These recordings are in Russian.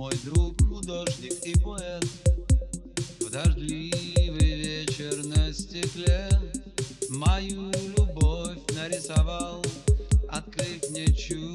мой друг художник и поэт. В дождливый вечер на стекле. Мою любовь нарисовал, открыв мне чудо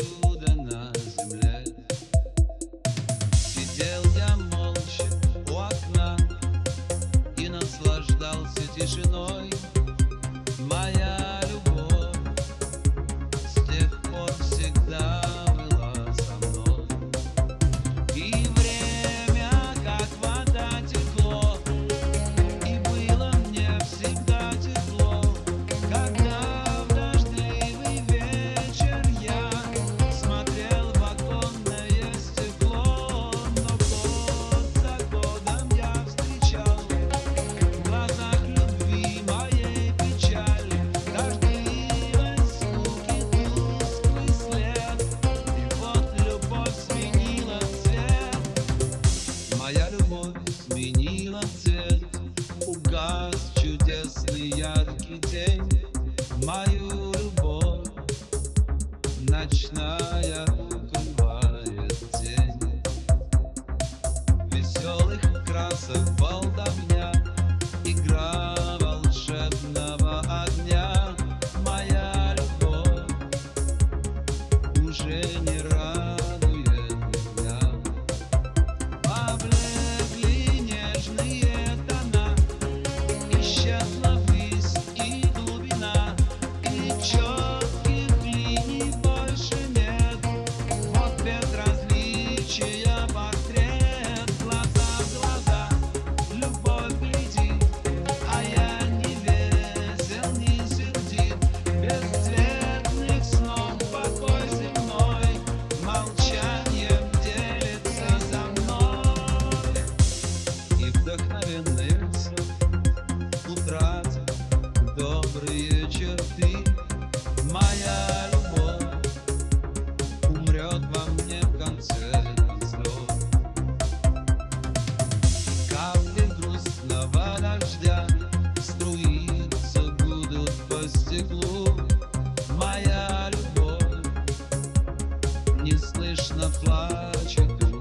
ночная. Конечно, плачет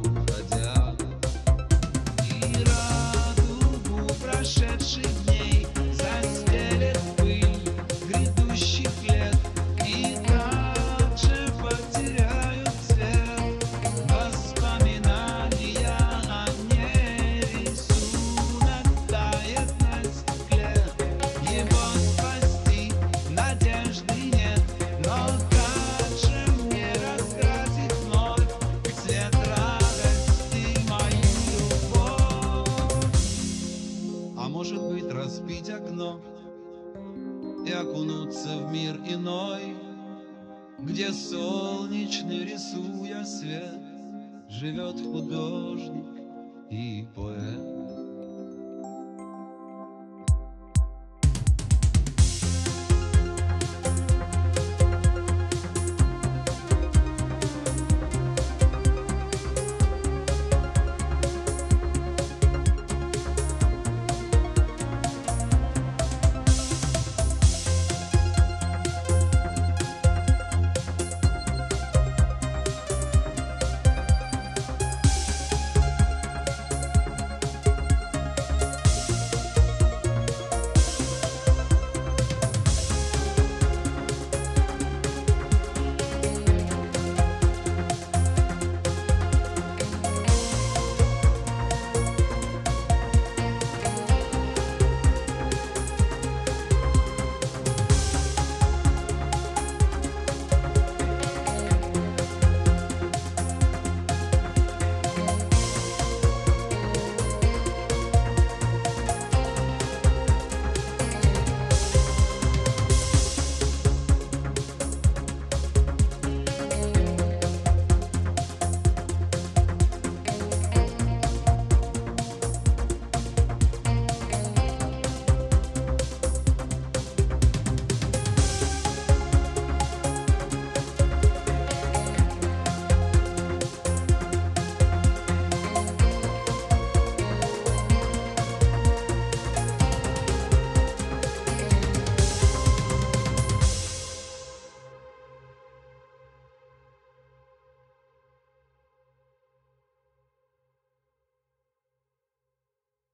и окунуться в мир иной, Где солнечный, рисуя свет, живет художник.